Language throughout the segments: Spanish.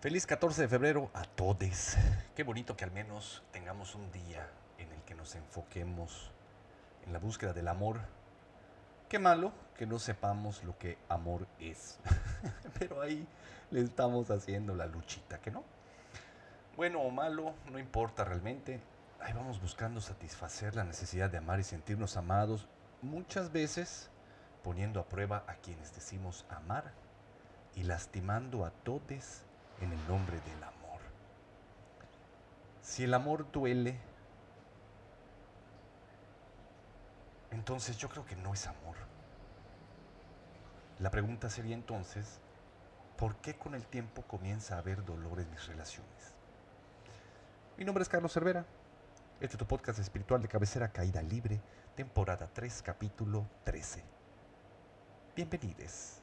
Feliz 14 de febrero a todos. Qué bonito que al menos tengamos un día en el que nos enfoquemos en la búsqueda del amor. Qué malo que no sepamos lo que amor es. Pero ahí le estamos haciendo la luchita, ¿que no? Bueno o malo, no importa realmente. Ahí vamos buscando satisfacer la necesidad de amar y sentirnos amados, muchas veces poniendo a prueba a quienes decimos amar y lastimando a todos en el nombre del amor. Si el amor duele, entonces yo creo que no es amor. La pregunta sería entonces, ¿por qué con el tiempo comienza a haber dolor en mis relaciones? Mi nombre es Carlos Cervera. Este es tu podcast espiritual de cabecera Caída Libre, temporada 3, capítulo 13. Bienvenidos.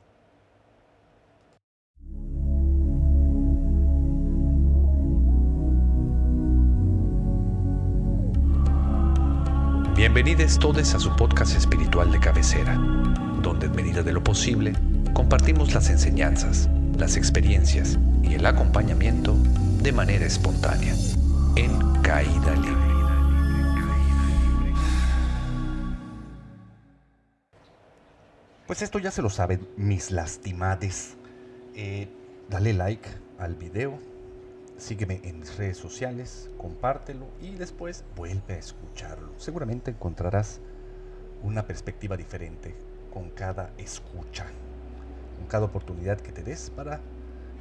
Bienvenidos todos a su podcast espiritual de cabecera, donde en medida de lo posible compartimos las enseñanzas, las experiencias y el acompañamiento de manera espontánea, en caída libre. Pues esto ya se lo saben mis lastimades. Eh, dale like al video, sígueme en mis redes sociales, compártelo y después vuelve a escucharlo. Seguramente encontrarás una perspectiva diferente con cada escucha, con cada oportunidad que te des para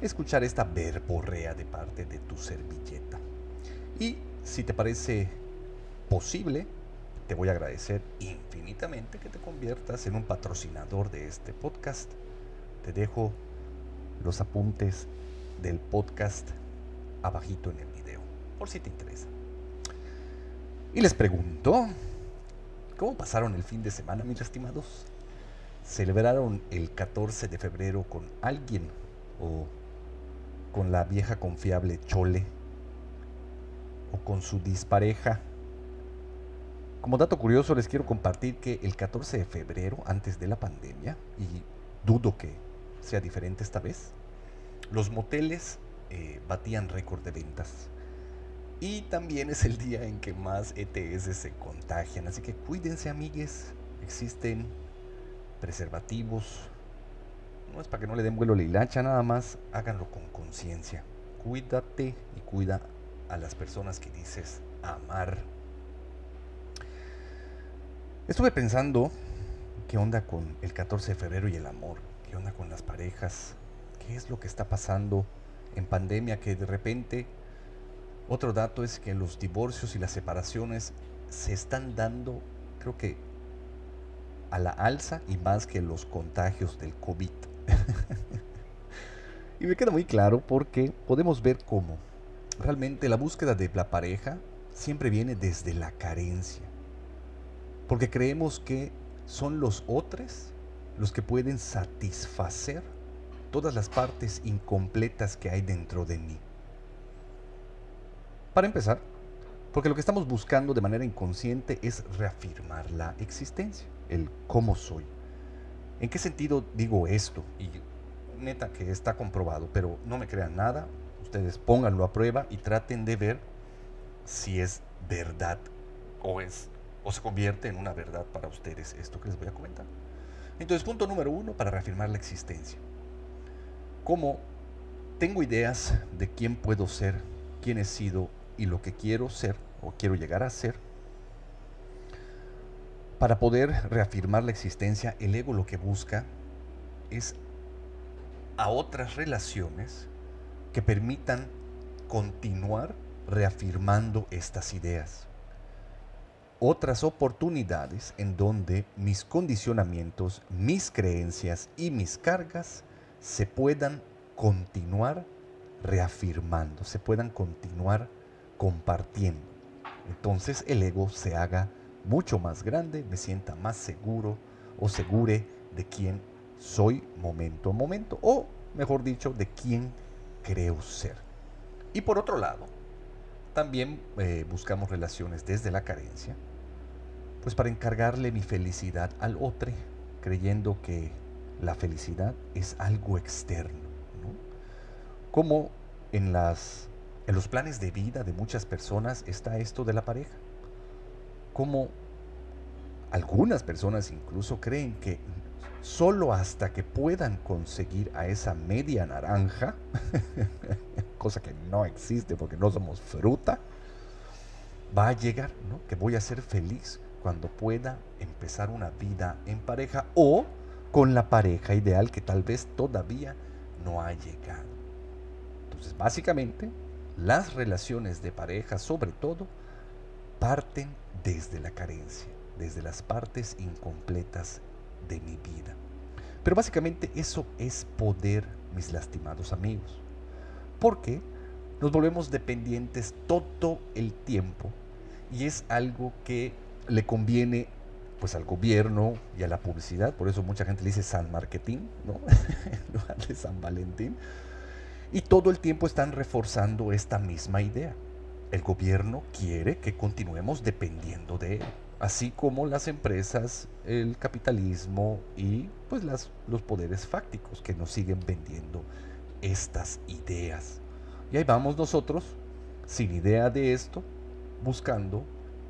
escuchar esta verborrea de parte de tu servilleta. Y si te parece posible, te voy a agradecer infinitamente que te conviertas en un patrocinador de este podcast. Te dejo los apuntes del podcast abajito en el video, por si te interesa. Y les pregunto, ¿cómo pasaron el fin de semana, mis estimados? ¿Celebraron el 14 de febrero con alguien o con la vieja confiable Chole o con su dispareja? Como dato curioso les quiero compartir que el 14 de febrero, antes de la pandemia, y dudo que sea diferente esta vez, los moteles eh, batían récord de ventas. Y también es el día en que más ETS se contagian. Así que cuídense amigues. Existen preservativos. No es para que no le den vuelo a la hilacha, nada más háganlo con conciencia. Cuídate y cuida a las personas que dices amar. Estuve pensando qué onda con el 14 de febrero y el amor. ¿Qué onda con las parejas? ¿Qué es lo que está pasando en pandemia que de repente otro dato es que los divorcios y las separaciones se están dando, creo que a la alza y más que los contagios del COVID. y me queda muy claro porque podemos ver cómo realmente la búsqueda de la pareja siempre viene desde la carencia. Porque creemos que son los otros los que pueden satisfacer todas las partes incompletas que hay dentro de mí. Para empezar, porque lo que estamos buscando de manera inconsciente es reafirmar la existencia, el cómo soy. ¿En qué sentido digo esto? Y neta que está comprobado, pero no me crean nada, ustedes pónganlo a prueba y traten de ver si es verdad o es o se convierte en una verdad para ustedes esto que les voy a comentar. Entonces, punto número uno para reafirmar la existencia como tengo ideas de quién puedo ser, quién he sido y lo que quiero ser o quiero llegar a ser, para poder reafirmar la existencia, el ego lo que busca es a otras relaciones que permitan continuar reafirmando estas ideas. Otras oportunidades en donde mis condicionamientos, mis creencias y mis cargas se puedan continuar reafirmando, se puedan continuar compartiendo. Entonces el ego se haga mucho más grande, me sienta más seguro o segure de quién soy momento a momento, o mejor dicho, de quién creo ser. Y por otro lado, también eh, buscamos relaciones desde la carencia, pues para encargarle mi felicidad al otro, creyendo que la felicidad es algo externo. ¿no? Como en, en los planes de vida de muchas personas está esto de la pareja. Como algunas personas incluso creen que solo hasta que puedan conseguir a esa media naranja, cosa que no existe porque no somos fruta, va a llegar, ¿no? Que voy a ser feliz cuando pueda empezar una vida en pareja o con la pareja ideal que tal vez todavía no ha llegado. Entonces, básicamente, las relaciones de pareja, sobre todo, parten desde la carencia, desde las partes incompletas de mi vida. Pero básicamente eso es poder, mis lastimados amigos. Porque nos volvemos dependientes todo el tiempo y es algo que le conviene pues al gobierno y a la publicidad, por eso mucha gente le dice San Marketing, ¿no? en lugar de San Valentín. Y todo el tiempo están reforzando esta misma idea. El gobierno quiere que continuemos dependiendo de él, así como las empresas, el capitalismo y pues las, los poderes fácticos que nos siguen vendiendo estas ideas. Y ahí vamos nosotros, sin idea de esto, buscando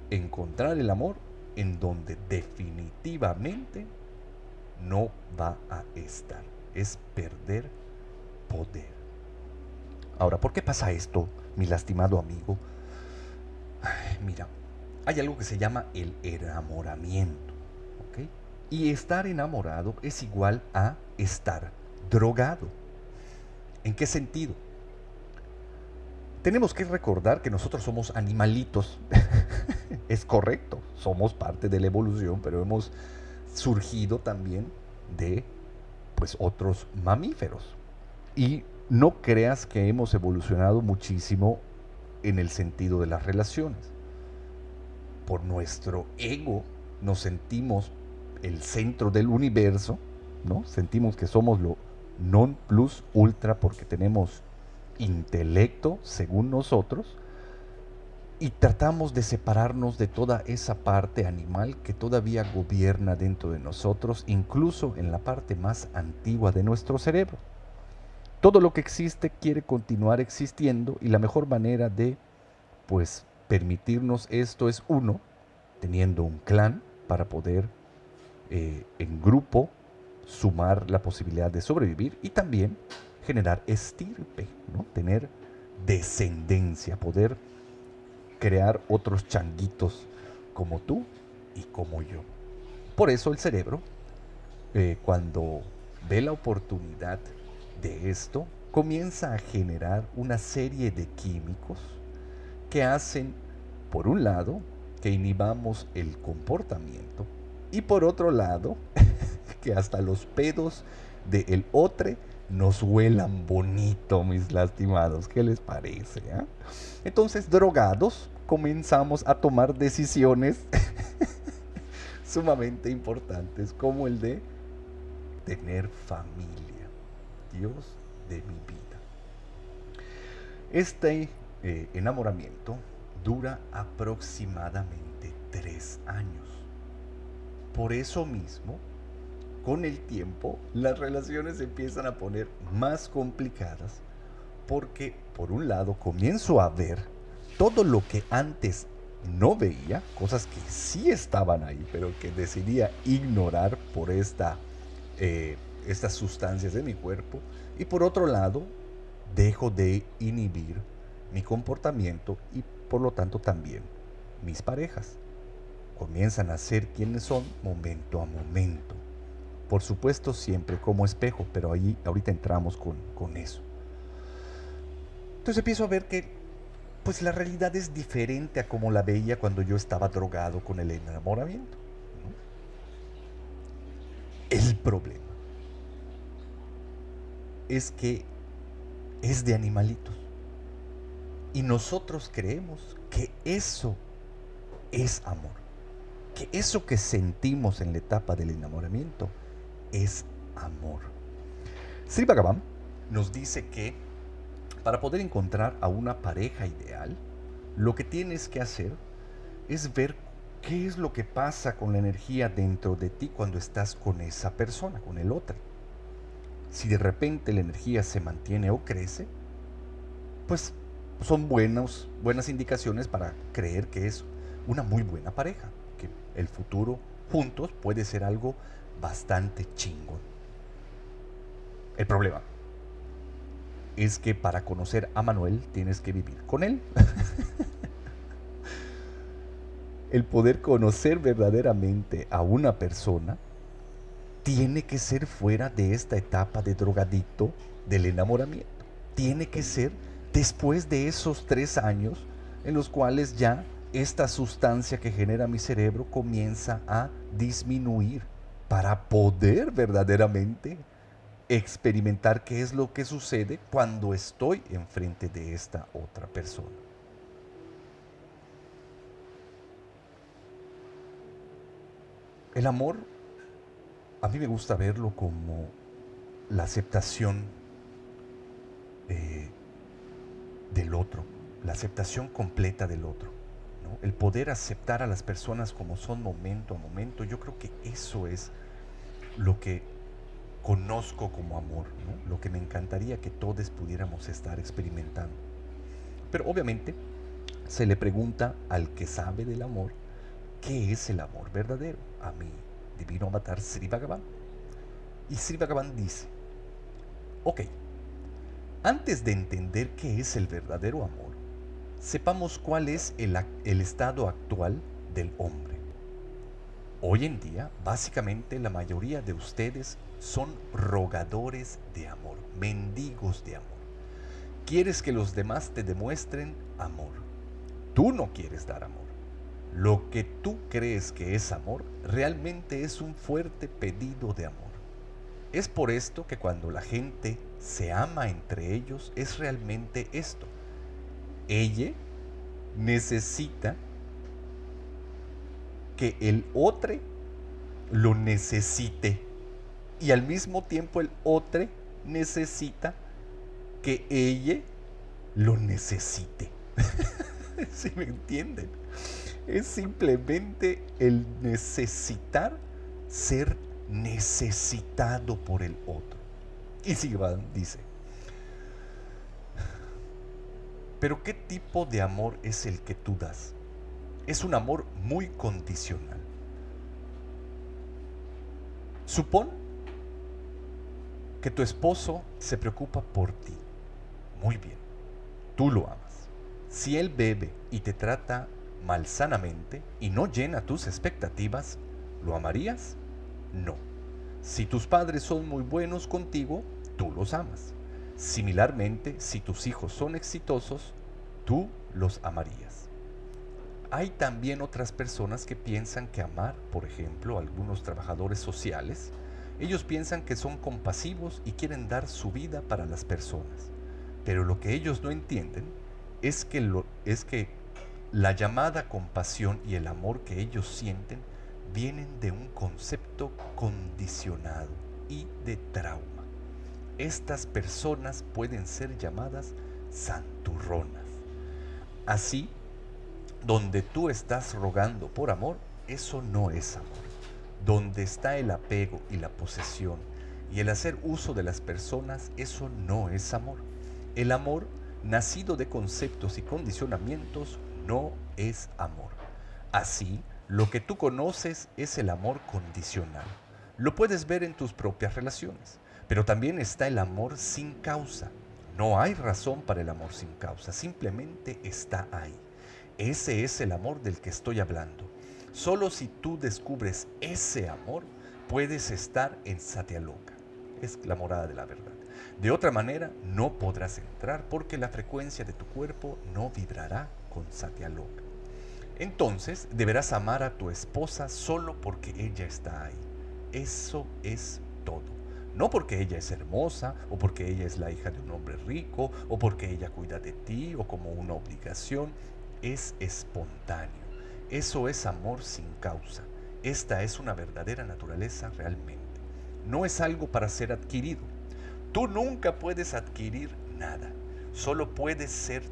encontrar el amor en donde definitivamente no va a estar. Es perder poder. Ahora, ¿por qué pasa esto, mi lastimado amigo? mira, hay algo que se llama el enamoramiento. Y estar enamorado es igual a estar drogado. ¿En qué sentido? Tenemos que recordar que nosotros somos animalitos. es correcto, somos parte de la evolución, pero hemos surgido también de pues otros mamíferos. Y no creas que hemos evolucionado muchísimo en el sentido de las relaciones. Por nuestro ego nos sentimos el centro del universo, ¿no? Sentimos que somos lo non plus ultra porque tenemos intelecto, según nosotros, y tratamos de separarnos de toda esa parte animal que todavía gobierna dentro de nosotros, incluso en la parte más antigua de nuestro cerebro. Todo lo que existe quiere continuar existiendo y la mejor manera de, pues, permitirnos esto es uno, teniendo un clan para poder eh, en grupo sumar la posibilidad de sobrevivir y también generar estirpe, ¿no? tener descendencia, poder crear otros changuitos como tú y como yo. Por eso el cerebro, eh, cuando ve la oportunidad de esto, comienza a generar una serie de químicos que hacen, por un lado, que inhibamos el comportamiento y por otro lado, que hasta los pedos del otro nos huelan bonito, mis lastimados. ¿Qué les parece? Ah? Entonces, drogados, comenzamos a tomar decisiones sumamente importantes, como el de tener familia. Dios de mi vida. Este eh, enamoramiento dura aproximadamente tres años. Por eso mismo, con el tiempo las relaciones se empiezan a poner más complicadas porque por un lado comienzo a ver todo lo que antes no veía, cosas que sí estaban ahí, pero que decidía ignorar por esta, eh, estas sustancias de mi cuerpo. Y por otro lado, dejo de inhibir mi comportamiento y por lo tanto también mis parejas. Comienzan a ser quienes son momento a momento. Por supuesto, siempre como espejo, pero ahí ahorita entramos con, con eso. Entonces empiezo a ver que pues la realidad es diferente a como la veía cuando yo estaba drogado con el enamoramiento. El problema es que es de animalitos. Y nosotros creemos que eso es amor. Que eso que sentimos en la etapa del enamoramiento es amor. Sri Bhagavan nos dice que para poder encontrar a una pareja ideal, lo que tienes que hacer es ver qué es lo que pasa con la energía dentro de ti cuando estás con esa persona, con el otro. Si de repente la energía se mantiene o crece, pues son buenos, buenas indicaciones para creer que es una muy buena pareja, que el futuro juntos puede ser algo bastante chingón. El problema es que para conocer a Manuel tienes que vivir con él. el poder conocer verdaderamente a una persona tiene que ser fuera de esta etapa de drogadicto del enamoramiento. Tiene que ser después de esos tres años en los cuales ya esta sustancia que genera mi cerebro comienza a disminuir para poder verdaderamente experimentar qué es lo que sucede cuando estoy enfrente de esta otra persona. El amor, a mí me gusta verlo como la aceptación eh, del otro, la aceptación completa del otro. El poder aceptar a las personas como son momento a momento, yo creo que eso es lo que conozco como amor, lo que me encantaría que todos pudiéramos estar experimentando. Pero obviamente se le pregunta al que sabe del amor, ¿qué es el amor verdadero? A mi divino avatar Sri Bhagavan. Y Sri Bhagavan dice, ok, antes de entender qué es el verdadero amor, sepamos cuál es el, el estado actual del hombre. Hoy en día, básicamente la mayoría de ustedes son rogadores de amor, mendigos de amor. Quieres que los demás te demuestren amor. Tú no quieres dar amor. Lo que tú crees que es amor realmente es un fuerte pedido de amor. Es por esto que cuando la gente se ama entre ellos es realmente esto. Ella necesita que el otro lo necesite y al mismo tiempo el otro necesita que ella lo necesite. si me entienden? Es simplemente el necesitar ser necesitado por el otro. Y Sivan dice, pero ¿qué tipo de amor es el que tú das? Es un amor muy condicional. Supón que tu esposo se preocupa por ti. Muy bien, tú lo amas. Si él bebe y te trata malsanamente y no llena tus expectativas, ¿lo amarías? No. Si tus padres son muy buenos contigo, tú los amas. Similarmente, si tus hijos son exitosos, tú los amarías. Hay también otras personas que piensan que amar, por ejemplo, algunos trabajadores sociales, ellos piensan que son compasivos y quieren dar su vida para las personas. Pero lo que ellos no entienden es que, es que la llamada compasión y el amor que ellos sienten vienen de un concepto condicionado y de trauma. Estas personas pueden ser llamadas santurronas. Así, donde tú estás rogando por amor, eso no es amor donde está el apego y la posesión y el hacer uso de las personas, eso no es amor. El amor, nacido de conceptos y condicionamientos, no es amor. Así, lo que tú conoces es el amor condicional. Lo puedes ver en tus propias relaciones, pero también está el amor sin causa. No hay razón para el amor sin causa, simplemente está ahí. Ese es el amor del que estoy hablando. Solo si tú descubres ese amor, puedes estar en Satyaloka. Es la morada de la verdad. De otra manera, no podrás entrar porque la frecuencia de tu cuerpo no vibrará con Satyaloka. Entonces, deberás amar a tu esposa solo porque ella está ahí. Eso es todo. No porque ella es hermosa, o porque ella es la hija de un hombre rico, o porque ella cuida de ti, o como una obligación. Es espontáneo. Eso es amor sin causa. Esta es una verdadera naturaleza realmente. No es algo para ser adquirido. Tú nunca puedes adquirir nada. Solo puedes ser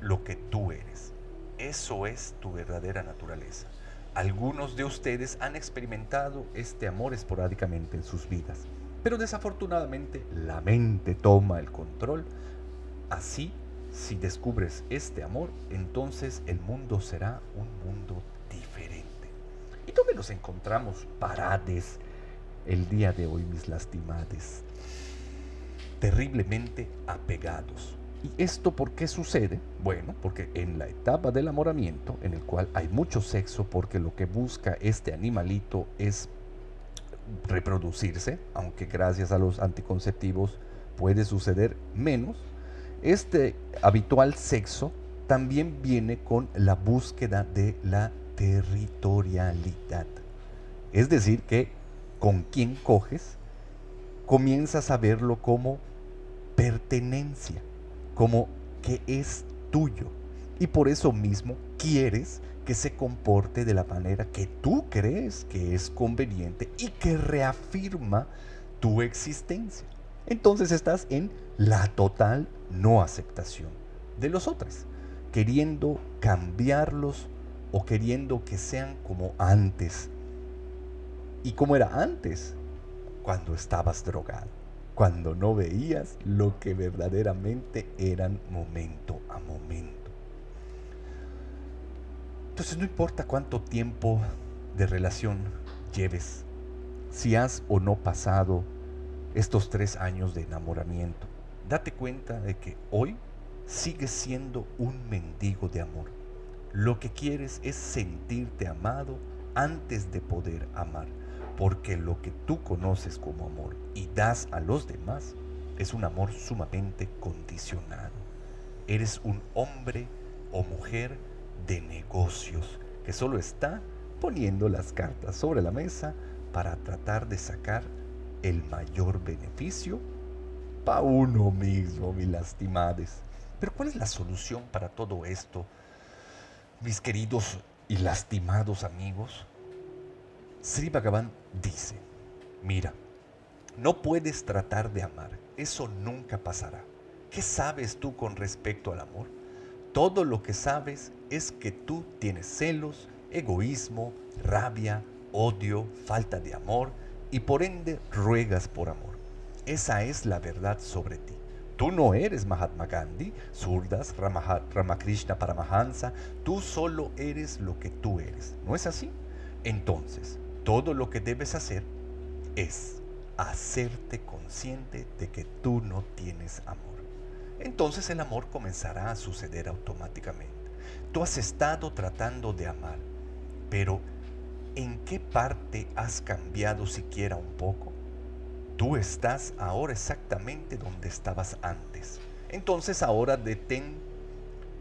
lo que tú eres. Eso es tu verdadera naturaleza. Algunos de ustedes han experimentado este amor esporádicamente en sus vidas, pero desafortunadamente la mente toma el control. Así si descubres este amor, entonces el mundo será un mundo diferente. ¿Y dónde nos encontramos parades el día de hoy, mis lastimades? Terriblemente apegados. ¿Y esto por qué sucede? Bueno, porque en la etapa del enamoramiento, en el cual hay mucho sexo, porque lo que busca este animalito es reproducirse, aunque gracias a los anticonceptivos puede suceder menos, este habitual sexo también viene con la búsqueda de la territorialidad. Es decir, que con quien coges, comienzas a verlo como pertenencia, como que es tuyo. Y por eso mismo quieres que se comporte de la manera que tú crees que es conveniente y que reafirma tu existencia. Entonces estás en la total no aceptación de los otros, queriendo cambiarlos o queriendo que sean como antes. ¿Y como era antes? Cuando estabas drogado, cuando no veías lo que verdaderamente eran momento a momento. Entonces no importa cuánto tiempo de relación lleves, si has o no pasado estos tres años de enamoramiento, date cuenta de que hoy sigues siendo un mendigo de amor. Lo que quieres es sentirte amado antes de poder amar, porque lo que tú conoces como amor y das a los demás es un amor sumamente condicionado. Eres un hombre o mujer de negocios que solo está poniendo las cartas sobre la mesa para tratar de sacar el mayor beneficio para uno mismo, mis lastimades. Pero ¿cuál es la solución para todo esto, mis queridos y lastimados amigos? Sri Bhagavan dice, mira, no puedes tratar de amar, eso nunca pasará. ¿Qué sabes tú con respecto al amor? Todo lo que sabes es que tú tienes celos, egoísmo, rabia, odio, falta de amor y por ende ruegas por amor. Esa es la verdad sobre ti. Tú no eres Mahatma Gandhi, Surdas, Ramakrishna Paramahansa, tú solo eres lo que tú eres. ¿No es así? Entonces, todo lo que debes hacer es hacerte consciente de que tú no tienes amor entonces el amor comenzará a suceder automáticamente. Tú has estado tratando de amar, pero ¿en qué parte has cambiado siquiera un poco? Tú estás ahora exactamente donde estabas antes. Entonces ahora detén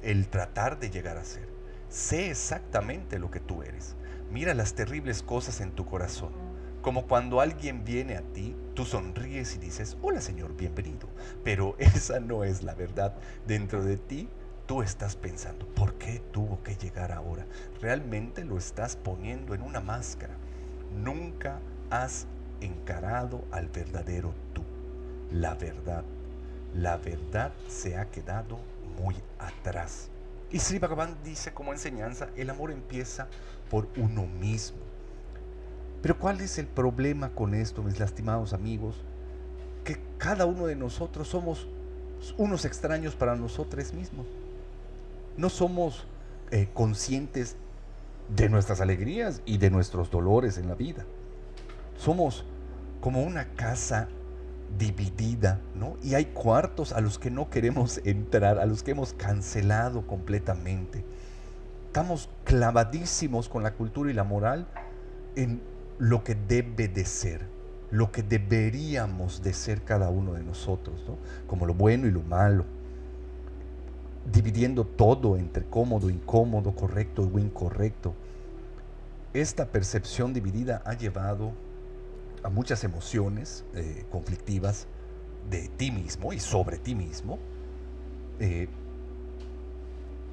el tratar de llegar a ser. Sé exactamente lo que tú eres. Mira las terribles cosas en tu corazón como cuando alguien viene a ti, tú sonríes y dices, hola Señor, bienvenido. Pero esa no es la verdad. Dentro de ti, tú estás pensando, ¿por qué tuvo que llegar ahora? Realmente lo estás poniendo en una máscara. Nunca has encarado al verdadero tú. La verdad. La verdad se ha quedado muy atrás. Y Sri Bhagavan dice como enseñanza, el amor empieza por uno mismo. Pero ¿cuál es el problema con esto, mis lastimados amigos? Que cada uno de nosotros somos unos extraños para nosotros mismos. No somos eh, conscientes de nuestras alegrías y de nuestros dolores en la vida. Somos como una casa dividida, ¿no? Y hay cuartos a los que no queremos entrar, a los que hemos cancelado completamente. Estamos clavadísimos con la cultura y la moral en lo que debe de ser, lo que deberíamos de ser cada uno de nosotros, como lo bueno y lo malo, dividiendo todo entre cómodo, incómodo, correcto o incorrecto. Esta percepción dividida ha llevado a muchas emociones eh, conflictivas de ti mismo y sobre ti mismo, eh,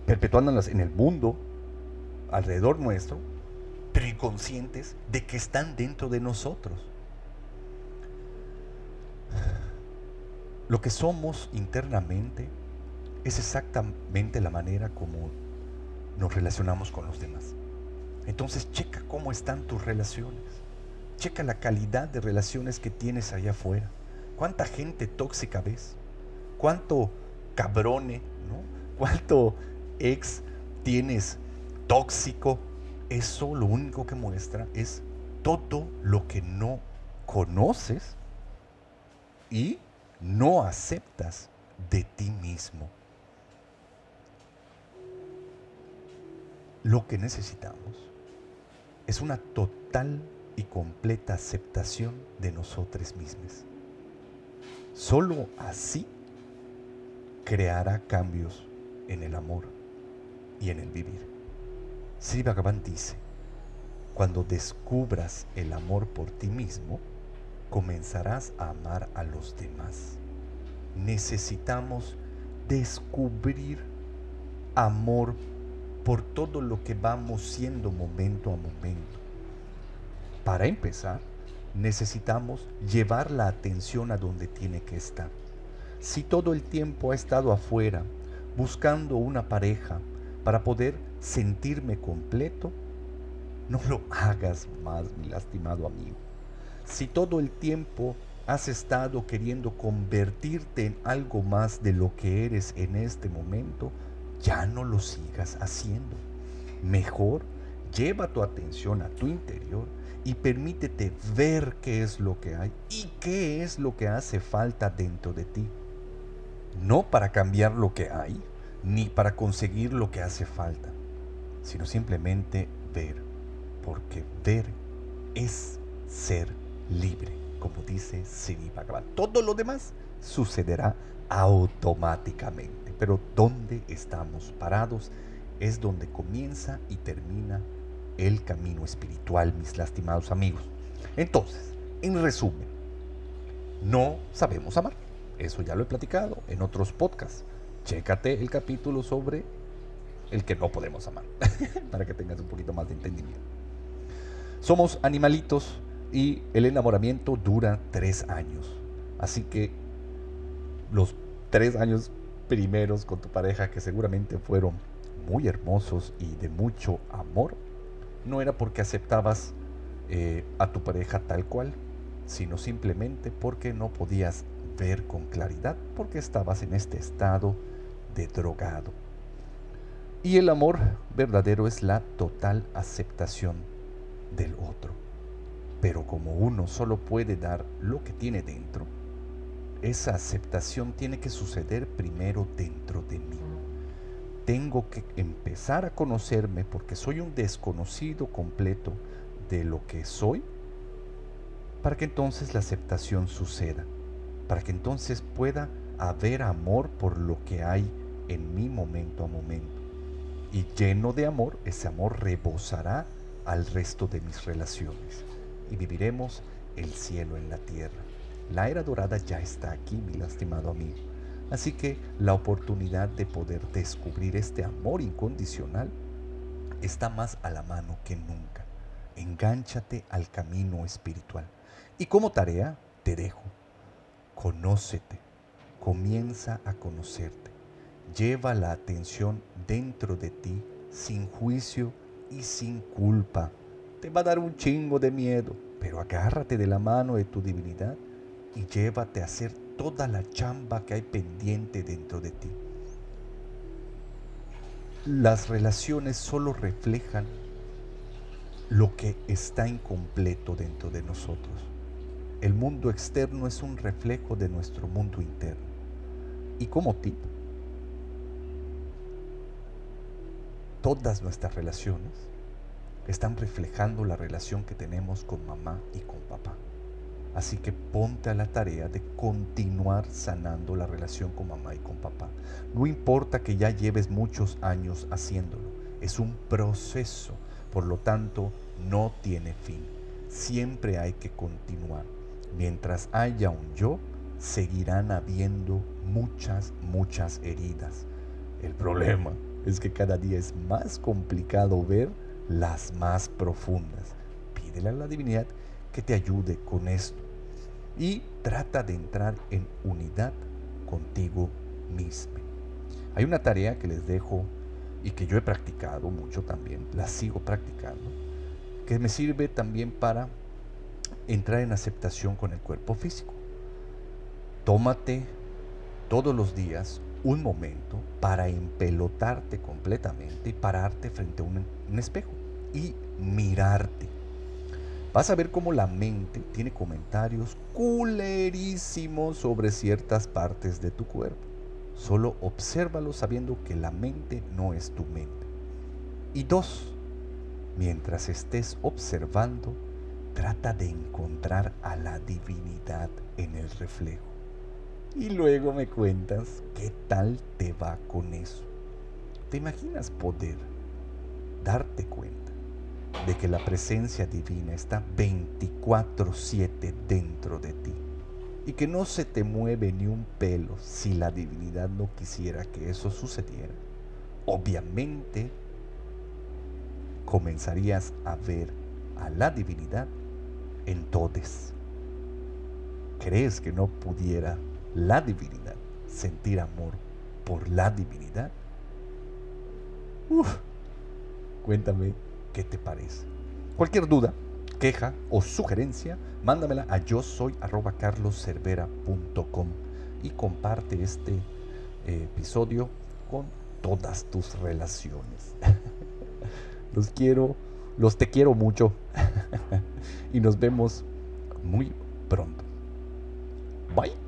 perpetuándolas en el mundo alrededor nuestro pero de que están dentro de nosotros. Lo que somos internamente es exactamente la manera como nos relacionamos con los demás. Entonces checa cómo están tus relaciones. Checa la calidad de relaciones que tienes allá afuera. ¿Cuánta gente tóxica ves? ¿Cuánto cabrone, ¿no? ¿Cuánto ex tienes tóxico? Eso lo único que muestra es todo lo que no conoces y no aceptas de ti mismo. Lo que necesitamos es una total y completa aceptación de nosotros mismos. Solo así creará cambios en el amor y en el vivir. Sri Bhagavan dice, cuando descubras el amor por ti mismo, comenzarás a amar a los demás. Necesitamos descubrir amor por todo lo que vamos siendo momento a momento. Para empezar, necesitamos llevar la atención a donde tiene que estar. Si todo el tiempo ha estado afuera buscando una pareja para poder sentirme completo, no lo hagas más, mi lastimado amigo. Si todo el tiempo has estado queriendo convertirte en algo más de lo que eres en este momento, ya no lo sigas haciendo. Mejor lleva tu atención a tu interior y permítete ver qué es lo que hay y qué es lo que hace falta dentro de ti. No para cambiar lo que hay, ni para conseguir lo que hace falta, sino simplemente ver, porque ver es ser libre, como dice Sri Bhagavan. Todo lo demás sucederá automáticamente, pero donde estamos parados es donde comienza y termina el camino espiritual, mis lastimados amigos. Entonces, en resumen, no sabemos amar. Eso ya lo he platicado en otros podcasts. Chécate el capítulo sobre el que no podemos amar, para que tengas un poquito más de entendimiento. Somos animalitos y el enamoramiento dura tres años. Así que los tres años primeros con tu pareja, que seguramente fueron muy hermosos y de mucho amor, no era porque aceptabas eh, a tu pareja tal cual, sino simplemente porque no podías ver con claridad, porque estabas en este estado drogado. Y el amor verdadero es la total aceptación del otro. Pero como uno solo puede dar lo que tiene dentro, esa aceptación tiene que suceder primero dentro de mí tengo que empezar a conocerme porque soy un desconocido completo de lo que soy, para que entonces la aceptación suceda, para que entonces pueda haber amor por lo que hay en mi momento a momento. Y lleno de amor, ese amor rebosará al resto de mis relaciones y viviremos el cielo en la tierra. La era dorada ya está aquí, mi lastimado amigo. Así que la oportunidad de poder descubrir este amor incondicional está más a la mano que nunca. Engánchate al camino espiritual. Y como tarea te dejo, conócete, comienza a conocerte. Lleva la atención dentro de ti sin juicio y sin culpa. Te va a dar un chingo de miedo, pero agárrate de la mano de tu divinidad y llévate a hacer toda la chamba que hay pendiente dentro de ti. Las relaciones solo reflejan lo que está incompleto dentro de nosotros. El mundo externo es un reflejo de nuestro mundo interno. Y como tipo, todas nuestras relaciones están reflejando la relación que tenemos con mamá y con papá. Así que ponte a la tarea de continuar sanando la relación con mamá y con papá. No importa que ya lleves muchos años haciéndolo, es un proceso, por lo tanto no tiene fin. Siempre hay que continuar. Mientras haya un yo, seguirán habiendo muchas, muchas heridas. El problema es que cada día es más complicado ver las más profundas. Pídele a la divinidad que te ayude con esto y trata de entrar en unidad contigo mismo. Hay una tarea que les dejo y que yo he practicado mucho también, la sigo practicando, que me sirve también para entrar en aceptación con el cuerpo físico. Tómate todos los días un momento para empelotarte completamente y pararte frente a un, espejo y mirarte. Vas a ver cómo la mente tiene comentarios culerísimos sobre ciertas partes de tu cuerpo. Solo obsérvalo sabiendo que la mente no es tu mente. Y dos, mientras estés observando, trata de encontrar a la divinidad en el reflejo. Y luego me cuentas qué tal te va con eso. ¿Te imaginas poder darte cuenta de que la presencia divina está 24/7 dentro de ti? Y que no se te mueve ni un pelo si la divinidad no quisiera que eso sucediera. Obviamente comenzarías a ver a la divinidad en todes. ¿Crees que no pudiera la divinidad sentir amor por la divinidad? Cuéntame qué te parece. Cualquier duda, queja o sugerencia, mándamela a yo soy carloscervera.com y comparte este eh, episodio con todas tus relaciones. Los quiero, los te quiero mucho. y nos vemos muy pronto. Bye.